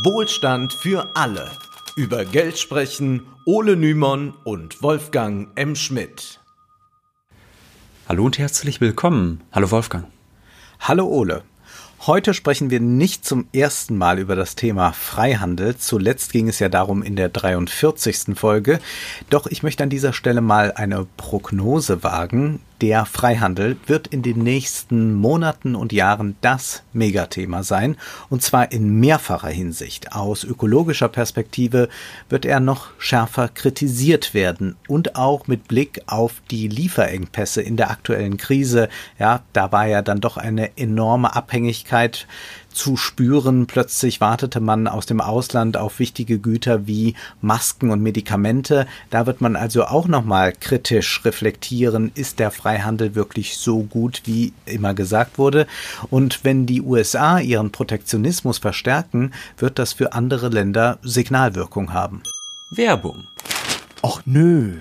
Wohlstand für alle. Über Geld sprechen Ole Nymon und Wolfgang M. Schmidt. Hallo und herzlich willkommen. Hallo Wolfgang. Hallo Ole. Heute sprechen wir nicht zum ersten Mal über das Thema Freihandel. Zuletzt ging es ja darum in der 43. Folge. Doch ich möchte an dieser Stelle mal eine Prognose wagen. Der Freihandel wird in den nächsten Monaten und Jahren das Megathema sein, und zwar in mehrfacher Hinsicht. Aus ökologischer Perspektive wird er noch schärfer kritisiert werden und auch mit Blick auf die Lieferengpässe in der aktuellen Krise. Ja, da war ja dann doch eine enorme Abhängigkeit zu spüren. Plötzlich wartete man aus dem Ausland auf wichtige Güter wie Masken und Medikamente. Da wird man also auch nochmal kritisch reflektieren, ist der Freihandel wirklich so gut, wie immer gesagt wurde? Und wenn die USA ihren Protektionismus verstärken, wird das für andere Länder Signalwirkung haben. Werbung. Och nö.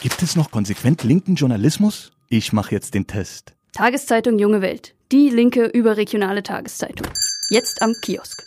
Gibt es noch konsequent linken Journalismus? Ich mache jetzt den Test. Tageszeitung Junge Welt die linke überregionale Tageszeitung. Jetzt am Kiosk.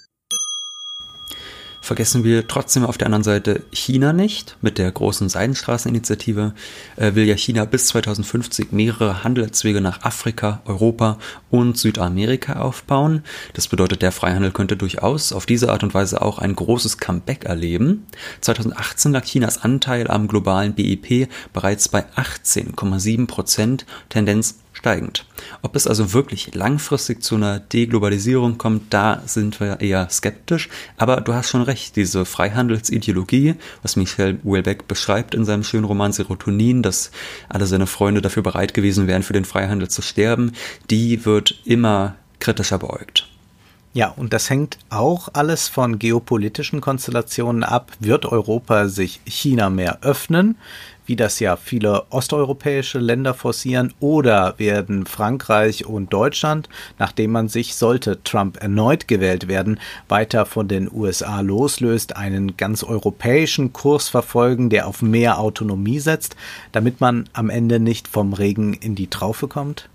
Vergessen wir trotzdem auf der anderen Seite China nicht. Mit der großen Seidenstraßeninitiative äh, will ja China bis 2050 mehrere Handelswege nach Afrika, Europa und Südamerika aufbauen. Das bedeutet, der Freihandel könnte durchaus auf diese Art und Weise auch ein großes Comeback erleben. 2018 lag Chinas Anteil am globalen BIP bereits bei 18,7 Prozent, Tendenz steigend. Ob es also wirklich langfristig zu einer Deglobalisierung kommt, da sind wir eher skeptisch. Aber du hast schon recht, diese Freihandelsideologie, was Michel Houellebecq beschreibt in seinem schönen Roman Serotonin, dass alle seine Freunde dafür bereit gewesen wären, für den Freihandel zu sterben, die wird immer kritischer beäugt. Ja, und das hängt auch alles von geopolitischen Konstellationen ab. Wird Europa sich China mehr öffnen? Wie das ja viele osteuropäische Länder forcieren, oder werden Frankreich und Deutschland, nachdem man sich, sollte Trump erneut gewählt werden, weiter von den USA loslöst, einen ganz europäischen Kurs verfolgen, der auf mehr Autonomie setzt, damit man am Ende nicht vom Regen in die Traufe kommt?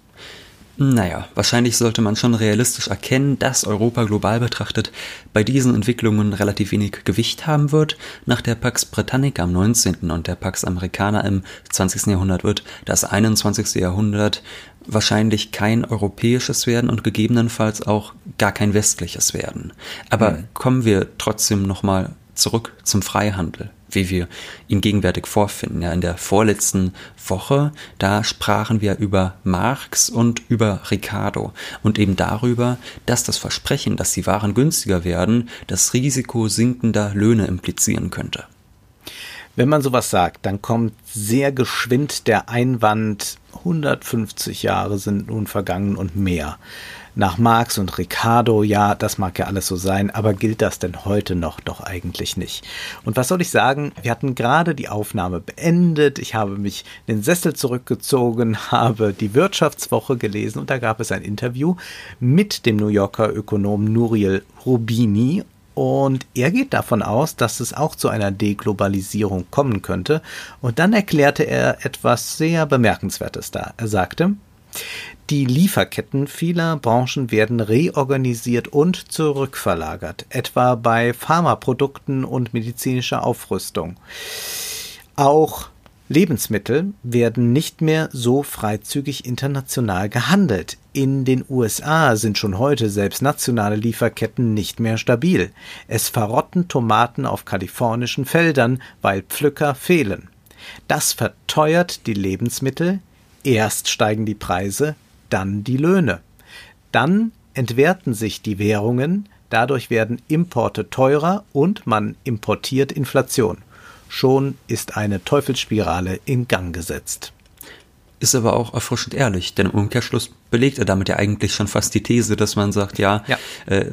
Naja, wahrscheinlich sollte man schon realistisch erkennen, dass Europa global betrachtet bei diesen Entwicklungen relativ wenig Gewicht haben wird. Nach der Pax Britannica am 19. und der Pax Americana im 20. Jahrhundert wird das 21. Jahrhundert wahrscheinlich kein europäisches werden und gegebenenfalls auch gar kein westliches werden. Aber mhm. kommen wir trotzdem nochmal zurück zum Freihandel wie wir ihn gegenwärtig vorfinden. Ja, in der vorletzten Woche, da sprachen wir über Marx und über Ricardo und eben darüber, dass das Versprechen, dass die Waren günstiger werden, das Risiko sinkender Löhne implizieren könnte. Wenn man sowas sagt, dann kommt sehr geschwind der Einwand, 150 Jahre sind nun vergangen und mehr nach Marx und Ricardo, ja, das mag ja alles so sein, aber gilt das denn heute noch? Doch eigentlich nicht. Und was soll ich sagen? Wir hatten gerade die Aufnahme beendet. Ich habe mich in den Sessel zurückgezogen, habe die Wirtschaftswoche gelesen und da gab es ein Interview mit dem New Yorker Ökonom Nuriel Rubini und er geht davon aus, dass es auch zu einer Deglobalisierung kommen könnte. Und dann erklärte er etwas sehr Bemerkenswertes da. Er sagte, die Lieferketten vieler Branchen werden reorganisiert und zurückverlagert, etwa bei Pharmaprodukten und medizinischer Aufrüstung. Auch Lebensmittel werden nicht mehr so freizügig international gehandelt. In den USA sind schon heute selbst nationale Lieferketten nicht mehr stabil. Es verrotten Tomaten auf kalifornischen Feldern, weil Pflücker fehlen. Das verteuert die Lebensmittel, Erst steigen die Preise, dann die Löhne. Dann entwerten sich die Währungen, dadurch werden Importe teurer und man importiert Inflation. Schon ist eine Teufelsspirale in Gang gesetzt. Ist aber auch erfrischend ehrlich, denn im Umkehrschluss belegt er damit ja eigentlich schon fast die These, dass man sagt, ja, ja. Äh,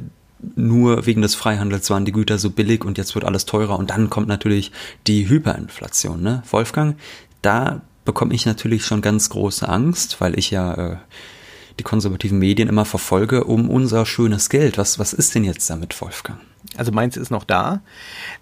nur wegen des Freihandels waren die Güter so billig und jetzt wird alles teurer und dann kommt natürlich die Hyperinflation. Ne? Wolfgang, da bekomme ich natürlich schon ganz große Angst, weil ich ja äh, die konservativen Medien immer verfolge, um unser schönes Geld. Was, was ist denn jetzt damit, Wolfgang? Also meins ist noch da.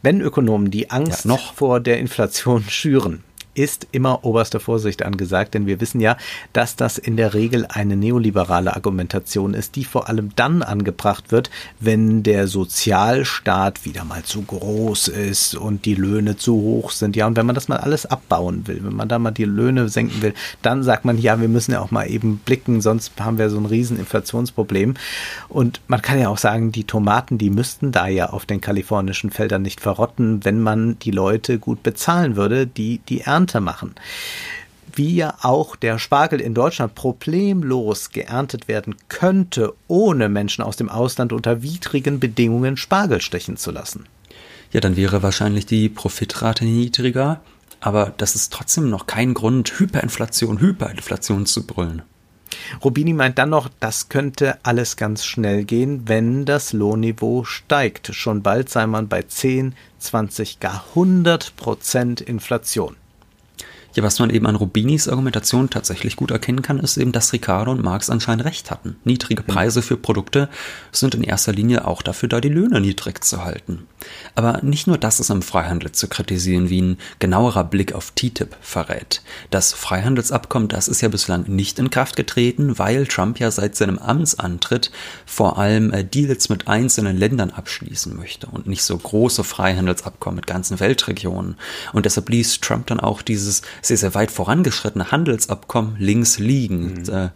Wenn Ökonomen die Angst ja, noch vor der Inflation schüren, ist immer oberste Vorsicht angesagt, denn wir wissen ja, dass das in der Regel eine neoliberale Argumentation ist, die vor allem dann angebracht wird, wenn der Sozialstaat wieder mal zu groß ist und die Löhne zu hoch sind. Ja, und wenn man das mal alles abbauen will, wenn man da mal die Löhne senken will, dann sagt man, ja, wir müssen ja auch mal eben blicken, sonst haben wir so ein riesen Inflationsproblem. Und man kann ja auch sagen, die Tomaten, die müssten da ja auf den kalifornischen Feldern nicht verrotten, wenn man die Leute gut bezahlen würde, die die Ernte machen wie ja auch der Spargel in Deutschland problemlos geerntet werden könnte, ohne Menschen aus dem Ausland unter widrigen Bedingungen Spargel stechen zu lassen. Ja, dann wäre wahrscheinlich die Profitrate niedriger, aber das ist trotzdem noch kein Grund, Hyperinflation, Hyperinflation zu brüllen. Rubini meint dann noch, das könnte alles ganz schnell gehen, wenn das Lohnniveau steigt. Schon bald sei man bei 10, 20, gar 100 Prozent Inflation. Ja, was man eben an Rubinis Argumentation tatsächlich gut erkennen kann, ist eben, dass Ricardo und Marx anscheinend recht hatten. Niedrige. Preise für Produkte sind in erster Linie auch dafür da, die Löhne niedrig zu halten. Aber nicht nur das ist am Freihandel zu kritisieren, wie ein genauerer Blick auf TTIP verrät. Das Freihandelsabkommen, das ist ja bislang nicht in Kraft getreten, weil Trump ja seit seinem Amtsantritt vor allem äh, Deals mit einzelnen Ländern abschließen möchte und nicht so große Freihandelsabkommen mit ganzen Weltregionen. Und deshalb ließ Trump dann auch dieses sehr, sehr weit vorangeschrittene Handelsabkommen links liegen. Mhm. Äh,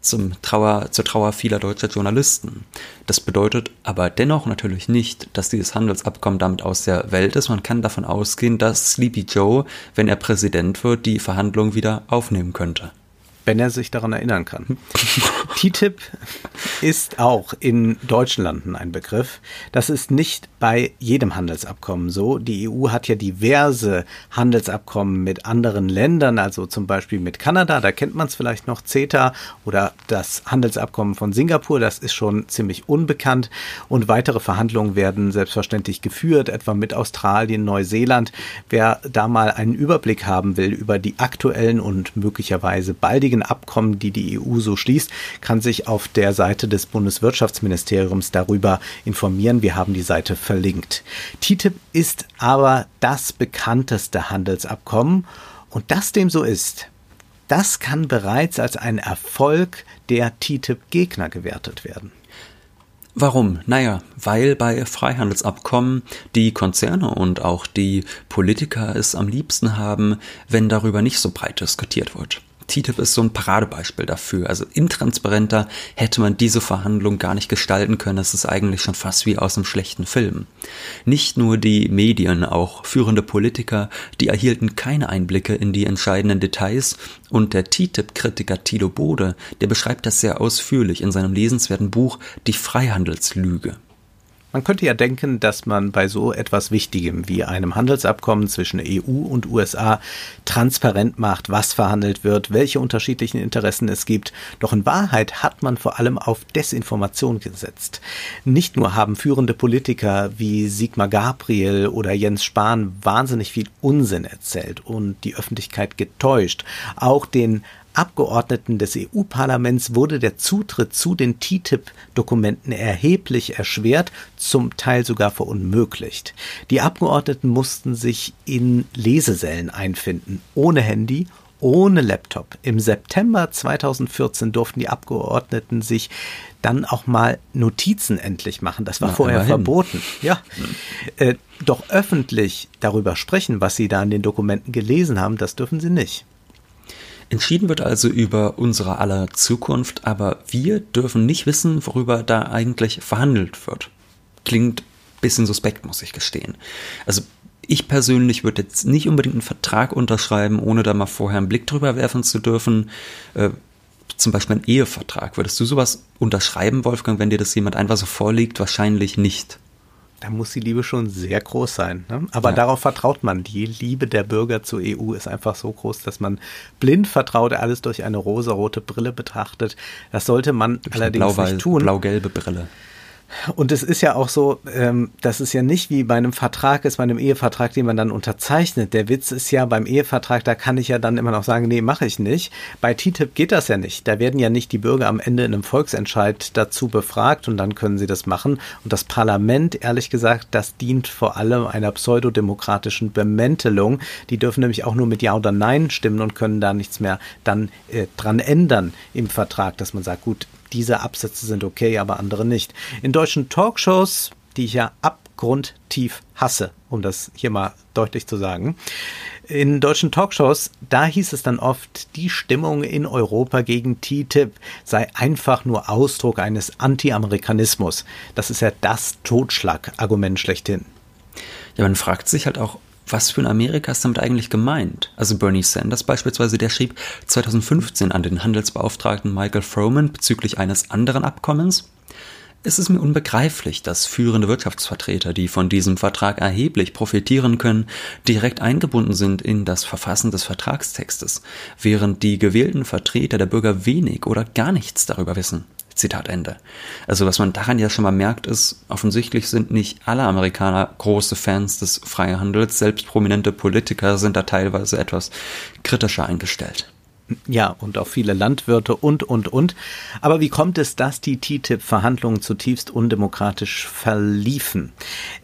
zum Trauer, zur Trauer vieler deutscher Journalisten. Das bedeutet aber dennoch natürlich nicht, dass dieses Handelsabkommen damit aus der Welt ist. Man kann davon ausgehen, dass Sleepy Joe, wenn er Präsident wird, die Verhandlungen wieder aufnehmen könnte wenn er sich daran erinnern kann. TTIP ist auch in deutschen Landen ein Begriff. Das ist nicht bei jedem Handelsabkommen so. Die EU hat ja diverse Handelsabkommen mit anderen Ländern, also zum Beispiel mit Kanada, da kennt man es vielleicht noch, CETA oder das Handelsabkommen von Singapur, das ist schon ziemlich unbekannt. Und weitere Verhandlungen werden selbstverständlich geführt, etwa mit Australien, Neuseeland. Wer da mal einen Überblick haben will über die aktuellen und möglicherweise baldigen den Abkommen, die die EU so schließt, kann sich auf der Seite des Bundeswirtschaftsministeriums darüber informieren. Wir haben die Seite verlinkt. TTIP ist aber das bekannteste Handelsabkommen und dass dem so ist, das kann bereits als ein Erfolg der TTIP-Gegner gewertet werden. Warum? Naja, weil bei Freihandelsabkommen die Konzerne und auch die Politiker es am liebsten haben, wenn darüber nicht so breit diskutiert wird. TTIP ist so ein Paradebeispiel dafür. Also intransparenter hätte man diese Verhandlung gar nicht gestalten können. Es ist eigentlich schon fast wie aus einem schlechten Film. Nicht nur die Medien, auch führende Politiker, die erhielten keine Einblicke in die entscheidenden Details und der TTIP-Kritiker Tilo Bode, der beschreibt das sehr ausführlich in seinem lesenswerten Buch Die Freihandelslüge. Man könnte ja denken, dass man bei so etwas Wichtigem wie einem Handelsabkommen zwischen EU und USA transparent macht, was verhandelt wird, welche unterschiedlichen Interessen es gibt. Doch in Wahrheit hat man vor allem auf Desinformation gesetzt. Nicht nur haben führende Politiker wie Sigmar Gabriel oder Jens Spahn wahnsinnig viel Unsinn erzählt und die Öffentlichkeit getäuscht, auch den Abgeordneten des EU-Parlaments wurde der Zutritt zu den TTIP-Dokumenten erheblich erschwert, zum Teil sogar verunmöglicht. Die Abgeordneten mussten sich in Lesesälen einfinden, ohne Handy, ohne Laptop. Im September 2014 durften die Abgeordneten sich dann auch mal Notizen endlich machen. Das war Na, vorher immerhin. verboten. Ja. Äh, doch öffentlich darüber sprechen, was sie da in den Dokumenten gelesen haben, das dürfen sie nicht. Entschieden wird also über unsere aller Zukunft, aber wir dürfen nicht wissen, worüber da eigentlich verhandelt wird. Klingt bisschen suspekt, muss ich gestehen. Also ich persönlich würde jetzt nicht unbedingt einen Vertrag unterschreiben, ohne da mal vorher einen Blick drüber werfen zu dürfen. Äh, zum Beispiel einen Ehevertrag. Würdest du sowas unterschreiben, Wolfgang, wenn dir das jemand einfach so vorliegt? Wahrscheinlich nicht da muss die Liebe schon sehr groß sein. Ne? Aber ja. darauf vertraut man. Die Liebe der Bürger zur EU ist einfach so groß, dass man blind vertraut, alles durch eine rosarote Brille betrachtet. Das sollte man durch allerdings nicht tun. Blau-gelbe Brille. Und es ist ja auch so, ähm, dass es ja nicht wie bei einem Vertrag ist, bei einem Ehevertrag, den man dann unterzeichnet. Der Witz ist ja beim Ehevertrag, da kann ich ja dann immer noch sagen, nee, mache ich nicht. Bei TTIP geht das ja nicht. Da werden ja nicht die Bürger am Ende in einem Volksentscheid dazu befragt und dann können sie das machen. Und das Parlament, ehrlich gesagt, das dient vor allem einer pseudodemokratischen Bemäntelung. Die dürfen nämlich auch nur mit Ja oder Nein stimmen und können da nichts mehr dann äh, dran ändern im Vertrag, dass man sagt, gut, diese Absätze sind okay, aber andere nicht. In deutschen Talkshows, die ich ja abgrundtief hasse, um das hier mal deutlich zu sagen, in deutschen Talkshows, da hieß es dann oft, die Stimmung in Europa gegen TTIP sei einfach nur Ausdruck eines Anti-Amerikanismus. Das ist ja das Totschlagargument schlechthin. Ja, man fragt sich halt auch, was für ein Amerika ist damit eigentlich gemeint? Also Bernie Sanders beispielsweise, der schrieb 2015 an den Handelsbeauftragten Michael Froman bezüglich eines anderen Abkommens. Es ist mir unbegreiflich, dass führende Wirtschaftsvertreter, die von diesem Vertrag erheblich profitieren können, direkt eingebunden sind in das Verfassen des Vertragstextes, während die gewählten Vertreter der Bürger wenig oder gar nichts darüber wissen. Zitat Ende. Also was man daran ja schon mal merkt, ist, offensichtlich sind nicht alle Amerikaner große Fans des Freihandels, selbst prominente Politiker sind da teilweise etwas kritischer eingestellt. Ja, und auch viele Landwirte und, und, und. Aber wie kommt es, dass die TTIP-Verhandlungen zutiefst undemokratisch verliefen?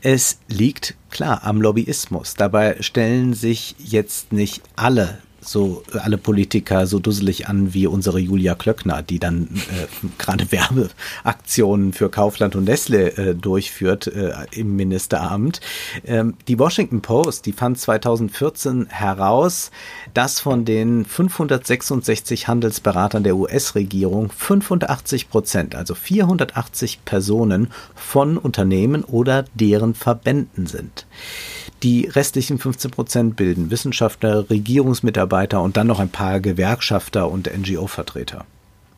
Es liegt klar am Lobbyismus. Dabei stellen sich jetzt nicht alle so alle Politiker so dusselig an wie unsere Julia Klöckner, die dann äh, gerade Werbeaktionen für Kaufland und Nestle äh, durchführt äh, im Ministeramt. Ähm, die Washington Post, die fand 2014 heraus, dass von den 566 Handelsberatern der US-Regierung 85 Prozent, also 480 Personen von Unternehmen oder deren Verbänden sind. Die restlichen 15 Prozent bilden Wissenschaftler, Regierungsmitarbeiter und dann noch ein paar Gewerkschafter und NGO-Vertreter.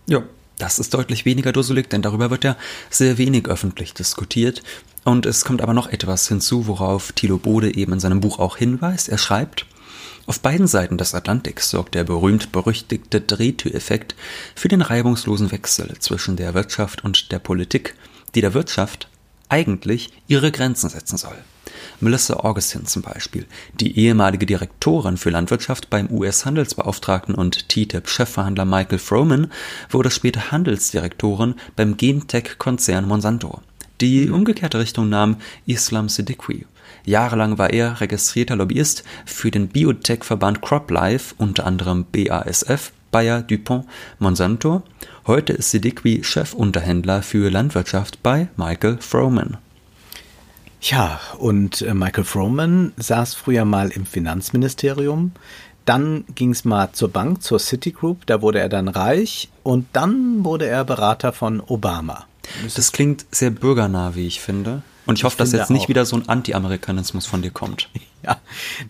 Ja, das ist deutlich weniger dusselig, denn darüber wird ja sehr wenig öffentlich diskutiert. Und es kommt aber noch etwas hinzu, worauf Thilo Bode eben in seinem Buch auch hinweist. Er schreibt, auf beiden Seiten des Atlantiks sorgt der berühmt-berüchtigte Drehtüreffekt für den reibungslosen Wechsel zwischen der Wirtschaft und der Politik, die der Wirtschaft eigentlich ihre Grenzen setzen soll. Melissa Augustin zum Beispiel, die ehemalige Direktorin für Landwirtschaft beim US-Handelsbeauftragten und TTIP-Chefverhandler Michael Froman, wurde später Handelsdirektorin beim Gentech-Konzern Monsanto. Die umgekehrte Richtung nahm Islam Siddiqui. Jahrelang war er registrierter Lobbyist für den Biotech-Verband CropLife, unter anderem BASF, Bayer, DuPont, Monsanto. Heute ist Siddiqui Chefunterhändler für Landwirtschaft bei Michael Froman. Ja, und äh, Michael Froman saß früher mal im Finanzministerium. Dann ging es mal zur Bank, zur Citigroup. Da wurde er dann reich. Und dann wurde er Berater von Obama. Das klingt sehr bürgernah, wie ich finde. Und ich hoffe, dass jetzt nicht auch. wieder so ein Anti-Amerikanismus von dir kommt. Ja,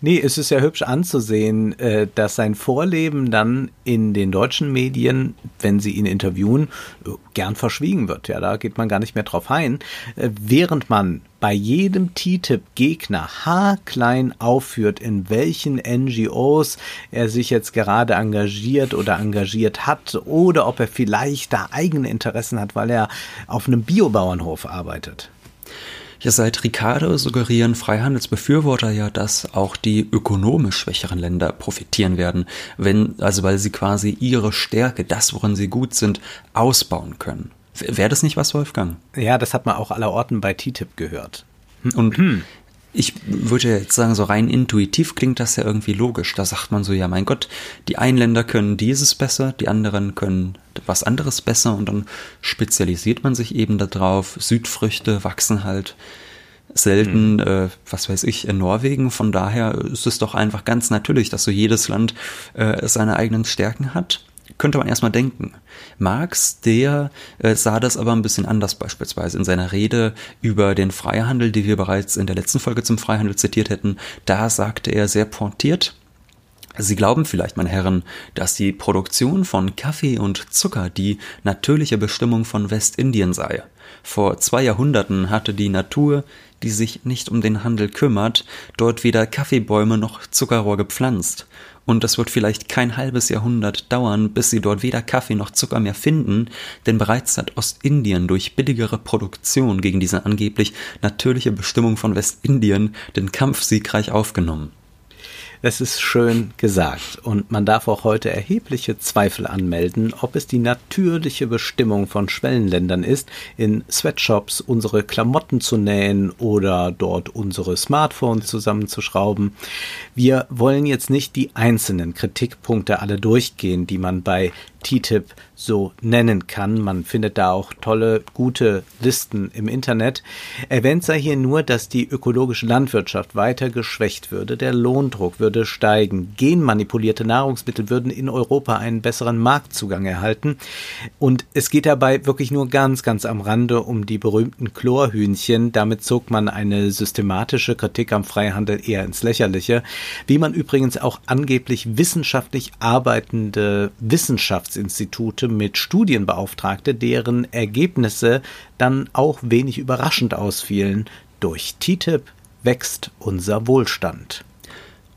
nee, es ist ja hübsch anzusehen, äh, dass sein Vorleben dann in den deutschen Medien, wenn sie ihn interviewen, äh, gern verschwiegen wird. Ja, da geht man gar nicht mehr drauf ein. Äh, während man bei jedem TTIP-Gegner haarklein aufführt, in welchen NGOs er sich jetzt gerade engagiert oder engagiert hat oder ob er vielleicht da eigene Interessen hat, weil er auf einem Biobauernhof arbeitet. Ja, seit Ricardo suggerieren Freihandelsbefürworter ja, dass auch die ökonomisch schwächeren Länder profitieren werden, wenn, also weil sie quasi ihre Stärke, das, worin sie gut sind, ausbauen können. Wäre das nicht was, Wolfgang? Ja, das hat man auch aller Orten bei TTIP gehört. Und hm ich würde jetzt sagen, so rein intuitiv klingt das ja irgendwie logisch. Da sagt man so, ja, mein Gott, die einen Länder können dieses besser, die anderen können was anderes besser und dann spezialisiert man sich eben darauf. Südfrüchte wachsen halt selten, mhm. äh, was weiß ich, in Norwegen. Von daher ist es doch einfach ganz natürlich, dass so jedes Land äh, seine eigenen Stärken hat könnte man erstmal denken. Marx, der äh, sah das aber ein bisschen anders beispielsweise in seiner Rede über den Freihandel, die wir bereits in der letzten Folge zum Freihandel zitiert hätten. Da sagte er sehr pointiert, Sie glauben vielleicht, meine Herren, dass die Produktion von Kaffee und Zucker die natürliche Bestimmung von Westindien sei. Vor zwei Jahrhunderten hatte die Natur, die sich nicht um den Handel kümmert, dort weder Kaffeebäume noch Zuckerrohr gepflanzt Und es wird vielleicht kein halbes Jahrhundert dauern, bis sie dort weder Kaffee noch Zucker mehr finden, denn bereits hat Ostindien durch billigere Produktion gegen diese angeblich natürliche Bestimmung von Westindien den Kampf siegreich aufgenommen. Es ist schön gesagt und man darf auch heute erhebliche Zweifel anmelden, ob es die natürliche Bestimmung von Schwellenländern ist, in Sweatshops unsere Klamotten zu nähen oder dort unsere Smartphones zusammenzuschrauben. Wir wollen jetzt nicht die einzelnen Kritikpunkte alle durchgehen, die man bei TTIP so nennen kann. Man findet da auch tolle, gute Listen im Internet. Erwähnt sei hier nur, dass die ökologische Landwirtschaft weiter geschwächt würde, der Lohndruck würde steigen, genmanipulierte Nahrungsmittel würden in Europa einen besseren Marktzugang erhalten und es geht dabei wirklich nur ganz, ganz am Rande um die berühmten Chlorhühnchen. Damit zog man eine systematische Kritik am Freihandel eher ins Lächerliche, wie man übrigens auch angeblich wissenschaftlich arbeitende Wissenschaftsinstitute mit Studien beauftragte, deren Ergebnisse dann auch wenig überraschend ausfielen. Durch TTIP wächst unser Wohlstand.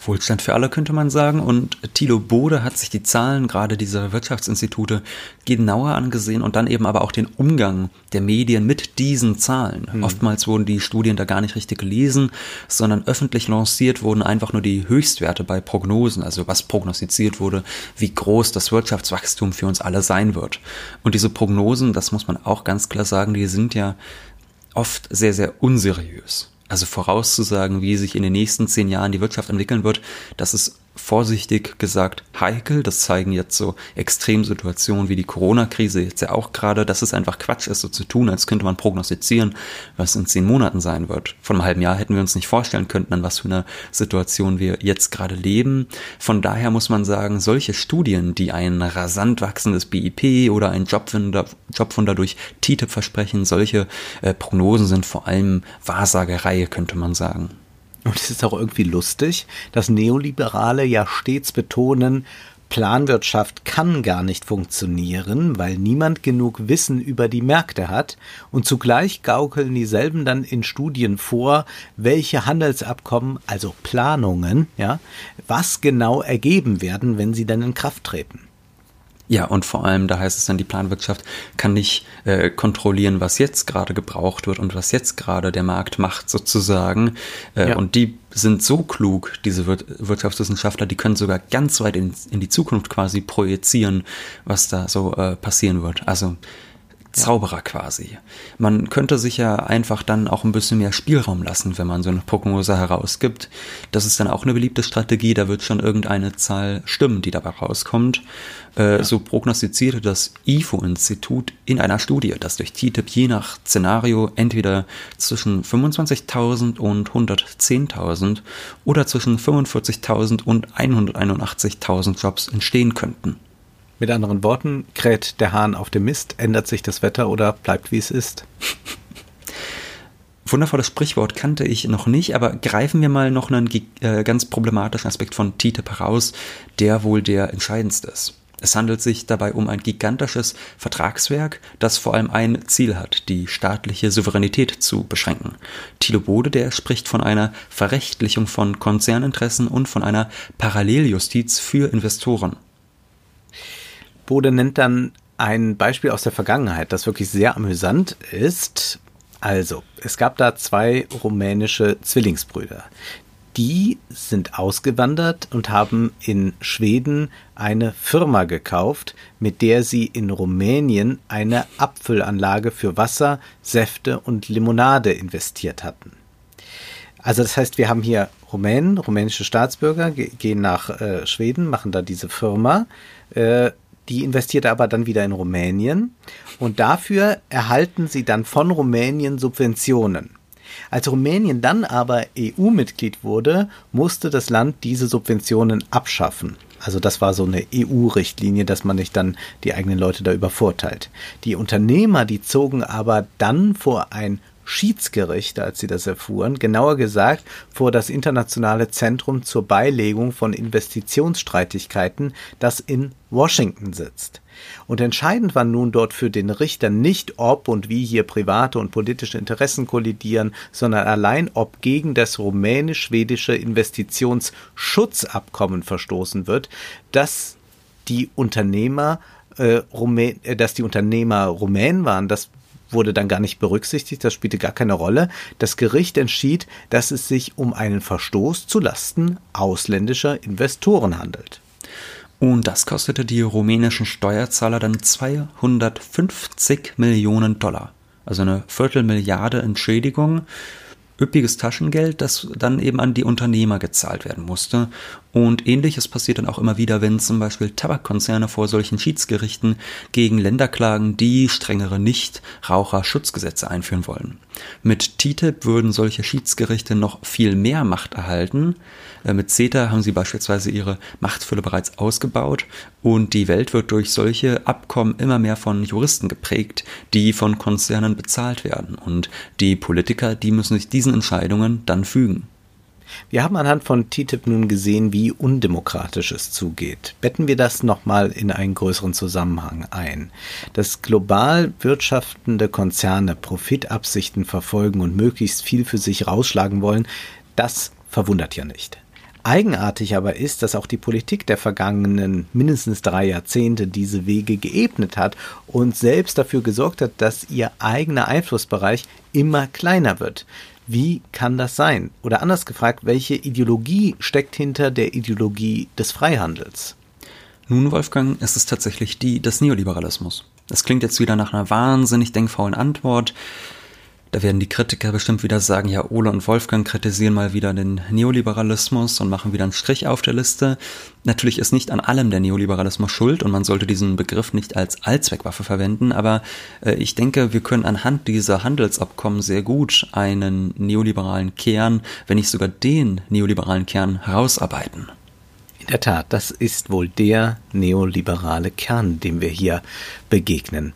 Wohlstand für alle könnte man sagen. Und Thilo Bode hat sich die Zahlen gerade dieser Wirtschaftsinstitute genauer angesehen und dann eben aber auch den Umgang der Medien mit diesen Zahlen. Mhm. Oftmals wurden die Studien da gar nicht richtig gelesen, sondern öffentlich lanciert wurden einfach nur die Höchstwerte bei Prognosen, also was prognostiziert wurde, wie groß das Wirtschaftswachstum für uns alle sein wird. Und diese Prognosen, das muss man auch ganz klar sagen, die sind ja oft sehr, sehr unseriös. Also vorauszusagen, wie sich in den nächsten zehn Jahren die Wirtschaft entwickeln wird, das ist vorsichtig gesagt heikel. Das zeigen jetzt so Extremsituationen wie die Corona-Krise jetzt ja auch gerade, dass es einfach Quatsch ist, so zu tun, als könnte man prognostizieren, was in zehn Monaten sein wird. Von einem halben Jahr hätten wir uns nicht vorstellen können, an was für einer Situation wir jetzt gerade leben. Von daher muss man sagen, solche Studien, die ein rasant wachsendes BIP oder ein Jobwunder, Jobwunder durch TTIP versprechen, solche äh, Prognosen sind vor allem Wahrsagerei, könnte man sagen. Und es ist auch irgendwie lustig, dass Neoliberale ja stets betonen, Planwirtschaft kann gar nicht funktionieren, weil niemand genug Wissen über die Märkte hat, und zugleich gaukeln dieselben dann in Studien vor, welche Handelsabkommen, also Planungen, ja, was genau ergeben werden, wenn sie dann in Kraft treten. Ja, und vor allem, da heißt es dann, die Planwirtschaft kann nicht äh, kontrollieren, was jetzt gerade gebraucht wird und was jetzt gerade der Markt macht, sozusagen. Äh, ja. Und die sind so klug, diese Wir Wirtschaftswissenschaftler, die können sogar ganz weit in, in, die Zukunft quasi projizieren, was da so äh, passieren wird. Also Zauberer quasi. Man könnte sich ja einfach dann auch ein bisschen mehr Spielraum lassen, wenn man so eine Prognose herausgibt. Das ist dann auch eine beliebte Strategie, da wird schon irgendeine Zahl stimmen, die dabei rauskommt. Äh, ja. So prognostizierte das IFO-Institut in einer Studie, dass durch TTIP je nach Szenario entweder zwischen 25.000 und 110.000 oder zwischen 45.000 und 181.000 Jobs entstehen könnten. Mit anderen Worten, kräht der Hahn auf dem Mist, ändert sich das Wetter oder bleibt wie es ist? Wundervolles Sprichwort kannte ich noch nicht, aber greifen wir mal noch einen äh, ganz problematischen Aspekt von TTIP heraus, der wohl der entscheidendste ist. Es handelt sich dabei um ein gigantisches Vertragswerk, das vor allem ein Ziel hat, die staatliche Souveränität zu beschränken. Thilo Bode, der spricht von einer Verrechtlichung von Konzerninteressen und von einer Paralleljustiz für Investoren. Bode nennt dann ein Beispiel aus der Vergangenheit, das wirklich sehr amüsant ist. Also, es gab da zwei rumänische Zwillingsbrüder. Die sind ausgewandert und haben in Schweden eine Firma gekauft, mit der sie in Rumänien eine Abfüllanlage für Wasser, Säfte und Limonade investiert hatten. Also das heißt, wir haben hier Rumänen, rumänische Staatsbürger, gehen nach äh, Schweden, machen da diese Firma, äh, die investierte aber dann wieder in Rumänien und dafür erhalten sie dann von Rumänien Subventionen. Als Rumänien dann aber EU-Mitglied wurde, musste das Land diese Subventionen abschaffen. Also das war so eine EU-Richtlinie, dass man nicht dann die eigenen Leute da übervorteilt. Die Unternehmer, die zogen aber dann vor ein Schiedsgericht, als sie das erfuhren, genauer gesagt vor das Internationale Zentrum zur Beilegung von Investitionsstreitigkeiten, das in Washington sitzt. Und entscheidend war nun dort für den Richter nicht, ob und wie hier private und politische Interessen kollidieren, sondern allein, ob gegen das rumänisch-schwedische Investitionsschutzabkommen verstoßen wird, dass die Unternehmer äh, Rumä äh, dass die Unternehmer Rumänen waren, das wurde dann gar nicht berücksichtigt, das spielte gar keine Rolle. Das Gericht entschied, dass es sich um einen Verstoß zu Lasten ausländischer Investoren handelt. Und das kostete die rumänischen Steuerzahler dann 250 Millionen Dollar. Also eine Viertelmilliarde Entschädigung üppiges Taschengeld, das dann eben an die Unternehmer gezahlt werden musste. Und ähnliches passiert dann auch immer wieder, wenn zum Beispiel Tabakkonzerne vor solchen Schiedsgerichten gegen Länder klagen, die strengere Nichtraucherschutzgesetze einführen wollen. Mit TTIP würden solche Schiedsgerichte noch viel mehr Macht erhalten. Äh, mit CETA haben sie beispielsweise ihre Machtfülle bereits ausgebaut und die Welt wird durch solche Abkommen immer mehr von Juristen geprägt, die von Konzernen bezahlt werden. Und die Politiker, die müssen sich diesen Entscheidungen dann fügen. Wir haben anhand von TTIP nun gesehen, wie undemokratisch es zugeht. Betten wir das nochmal in einen größeren Zusammenhang ein. Dass global wirtschaftende Konzerne Profitabsichten verfolgen und möglichst viel für sich rausschlagen wollen, das verwundert ja nicht. Eigenartig aber ist, dass auch die Politik der vergangenen mindestens drei Jahrzehnte diese Wege geebnet hat und selbst dafür gesorgt hat, dass ihr eigener Einflussbereich immer kleiner wird. Wie kann das sein? Oder anders gefragt, welche Ideologie steckt hinter der Ideologie des Freihandels? Nun, Wolfgang, ist es tatsächlich die des Neoliberalismus. Das klingt jetzt wieder nach einer wahnsinnig denkfaulen Antwort. Da werden die Kritiker bestimmt wieder sagen, ja, Ole und Wolfgang kritisieren mal wieder den Neoliberalismus und machen wieder einen Strich auf der Liste. Natürlich ist nicht an allem der Neoliberalismus schuld und man sollte diesen Begriff nicht als Allzweckwaffe verwenden, aber äh, ich denke, wir können anhand dieser Handelsabkommen sehr gut einen neoliberalen Kern, wenn nicht sogar den neoliberalen Kern herausarbeiten. In der Tat, das ist wohl der neoliberale Kern, dem wir hier begegnen.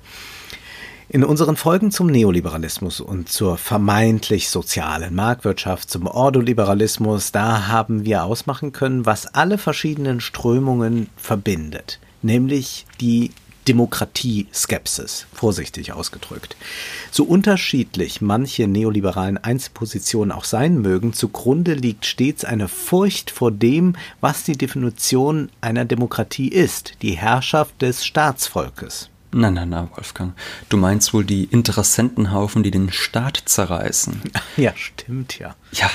In unseren Folgen zum Neoliberalismus und zur vermeintlich sozialen Marktwirtschaft, zum Ordoliberalismus, da haben wir ausmachen können, was alle verschiedenen Strömungen verbindet, nämlich die Demokratie-Skepsis, vorsichtig ausgedrückt. So unterschiedlich manche neoliberalen Einzelpositionen auch sein mögen, zugrunde liegt stets eine Furcht vor dem, was die Definition einer Demokratie ist, die Herrschaft des Staatsvolkes. Na, na, na, Wolfgang. Du meinst wohl die Interessentenhaufen, die den Staat zerreißen. Ja, stimmt, ja. Ja.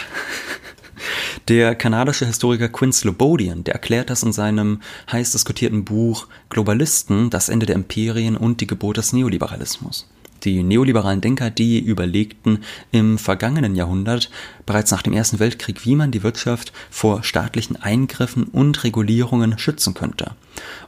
Der kanadische Historiker Quinn Slobodian, der erklärt das in seinem heiß diskutierten Buch Globalisten, das Ende der Imperien und die Geburt des Neoliberalismus. Die neoliberalen Denker, die überlegten im vergangenen Jahrhundert, bereits nach dem Ersten Weltkrieg, wie man die Wirtschaft vor staatlichen Eingriffen und Regulierungen schützen könnte.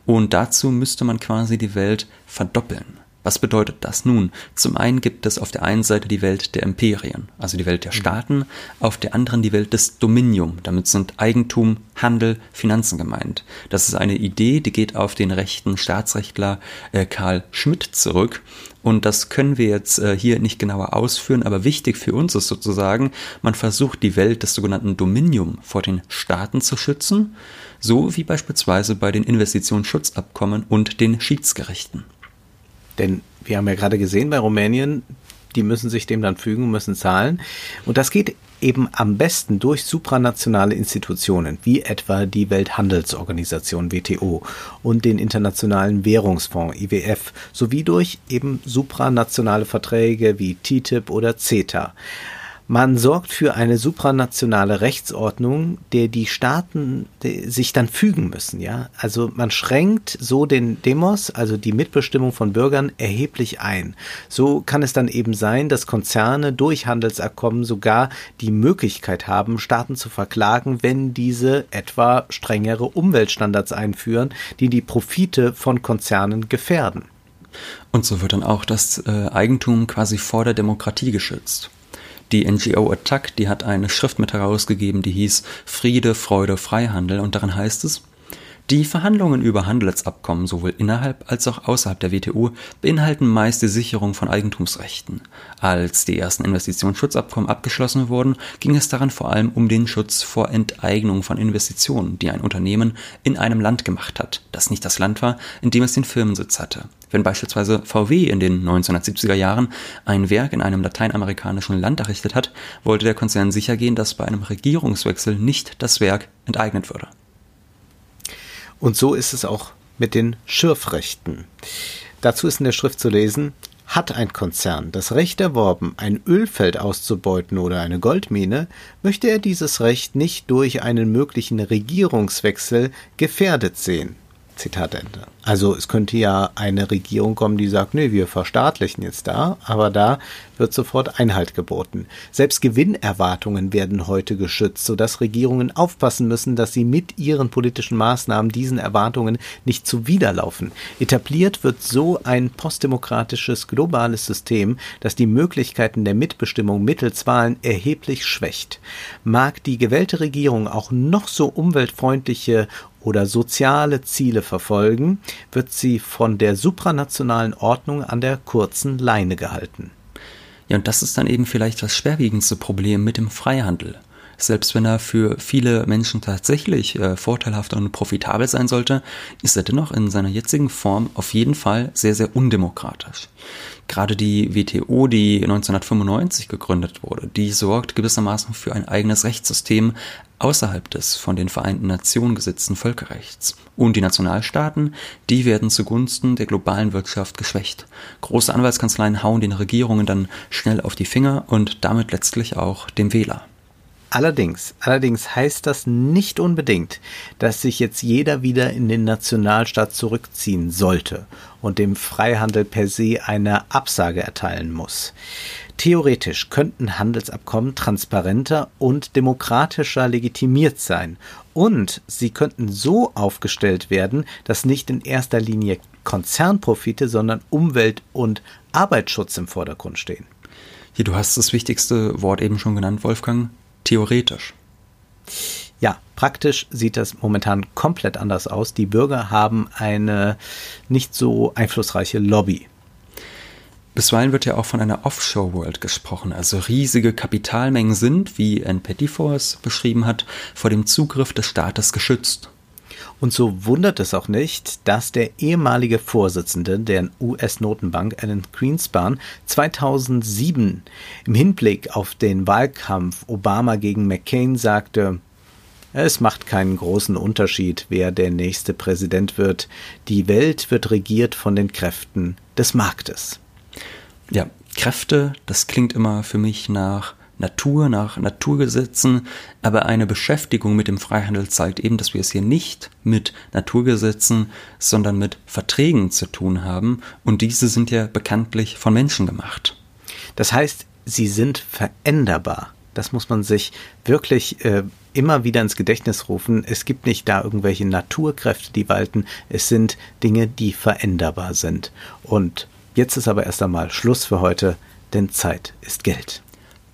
Und dazu müsste man quasi die Welt verdoppeln. Was bedeutet das nun? Zum einen gibt es auf der einen Seite die Welt der Imperien, also die Welt der Staaten, auf der anderen die Welt des Dominium. Damit sind Eigentum, Handel, Finanzen gemeint. Das ist eine Idee, die geht auf den rechten Staatsrechtler äh, Karl Schmidt zurück. Und das können wir jetzt äh, hier nicht genauer ausführen, aber wichtig für uns ist sozusagen, man versucht die Welt des sogenannten Dominium vor den Staaten zu schützen, so wie beispielsweise bei den Investitionsschutzabkommen und den Schiedsgerichten. Denn wir haben ja gerade gesehen bei Rumänien, die müssen sich dem dann fügen, müssen zahlen. Und das geht eben am besten durch supranationale Institutionen, wie etwa die Welthandelsorganisation WTO und den Internationalen Währungsfonds IWF, sowie durch eben supranationale Verträge wie TTIP oder CETA. Man sorgt für eine supranationale Rechtsordnung, der die Staaten sich dann fügen müssen, ja. Also man schränkt so den Demos, also die Mitbestimmung von Bürgern, erheblich ein. So kann es dann eben sein, dass Konzerne durch Handelsabkommen sogar die Möglichkeit haben, Staaten zu verklagen, wenn diese etwa strengere Umweltstandards einführen, die die Profite von Konzernen gefährden. Und so wird dann auch das äh, Eigentum quasi vor der Demokratie geschützt. Die NGO Attack, die hat eine Schrift mit herausgegeben, die hieß Friede, Freude, Freihandel. Und darin heißt es, Die Verhandlungen über Handelsabkommen sowohl innerhalb als auch außerhalb der WTO beinhalten meist die Sicherung von Eigentumsrechten. Als die ersten Investitionsschutzabkommen abgeschlossen wurden, ging es daran vor allem um den Schutz vor Enteignung von Investitionen, die ein Unternehmen in einem Land gemacht hat, das nicht das Land war, in dem es den Firmensitz hatte. Wenn beispielsweise VW in den 1970er Jahren ein Werk in einem lateinamerikanischen Land errichtet hat, wollte der Konzern sichergehen, dass bei einem Regierungswechsel nicht das Werk enteignet würde. Und so ist es auch mit den Schürfrechten. Dazu ist in der Schrift zu lesen, hat ein Konzern das Recht erworben, ein Ölfeld auszubeuten oder eine Goldmine, möchte er dieses Recht nicht durch einen möglichen Regierungswechsel gefährdet sehen. Zitat Ende. Also es könnte ja eine Regierung kommen, die sagt, nee, wir verstaatlichen jetzt da, aber da wird sofort Einhalt geboten. Selbst Gewinnerwartungen werden heute geschützt, sodass Regierungen aufpassen müssen, dass sie mit ihren politischen Maßnahmen diesen Erwartungen nicht zuwiderlaufen. Etabliert wird so ein postdemokratisches globales System, das die Möglichkeiten der Mitbestimmung mittels Wahlen erheblich schwächt. Mag die gewählte Regierung auch noch so umweltfreundliche oder soziale Ziele verfolgen, wird sie von der supranationalen Ordnung an der kurzen Leine gehalten. Ja, und das ist dann eben vielleicht das schwerwiegendste Problem mit dem Freihandel. Selbst wenn er für viele Menschen tatsächlich äh, vorteilhaft und profitabel sein sollte, ist er dennoch in seiner jetzigen Form auf jeden Fall sehr, sehr undemokratisch. Gerade die WTO, die 1995 gegründet wurde, die sorgt gewissermaßen für ein eigenes Rechtssystem außerhalb des von den Vereinten Nationen gesetzten Völkerrechts. Und die Nationalstaaten, die werden zugunsten der globalen Wirtschaft geschwächt. Große Anwaltskanzleien hauen den Regierungen dann schnell auf die Finger und damit letztlich auch dem Wähler. Allerdings, allerdings heißt das nicht unbedingt, dass sich jetzt jeder wieder in den Nationalstaat zurückziehen sollte und dem Freihandel per se eine Absage erteilen muss. Theoretisch könnten Handelsabkommen transparenter und demokratischer legitimiert sein und sie könnten so aufgestellt werden, dass nicht in erster Linie Konzernprofite, sondern Umwelt- und Arbeitsschutz im Vordergrund stehen. Hier, du hast das wichtigste Wort eben schon genannt, Wolfgang, theoretisch. Ja, praktisch sieht das momentan komplett anders aus. Die Bürger haben eine nicht so einflussreiche Lobby. Bisweilen wird ja auch von einer Offshore-World gesprochen, also riesige Kapitalmengen sind, wie Ann Pettifor beschrieben hat, vor dem Zugriff des Staates geschützt. Und so wundert es auch nicht, dass der ehemalige Vorsitzende der US-Notenbank, Alan Greenspan, 2007 im Hinblick auf den Wahlkampf Obama gegen McCain sagte, es macht keinen großen Unterschied, wer der nächste Präsident wird. Die Welt wird regiert von den Kräften des Marktes. Ja, Kräfte, das klingt immer für mich nach Natur, nach Naturgesetzen, aber eine Beschäftigung mit dem Freihandel zeigt eben, dass wir es hier nicht mit Naturgesetzen, sondern mit Verträgen zu tun haben und diese sind ja bekanntlich von Menschen gemacht. Das heißt, sie sind veränderbar. Das muss man sich wirklich äh, immer wieder ins Gedächtnis rufen. Es gibt nicht da irgendwelche Naturkräfte, die walten. Es sind Dinge, die veränderbar sind. Und jetzt ist aber erst einmal Schluss für heute, denn Zeit ist Geld.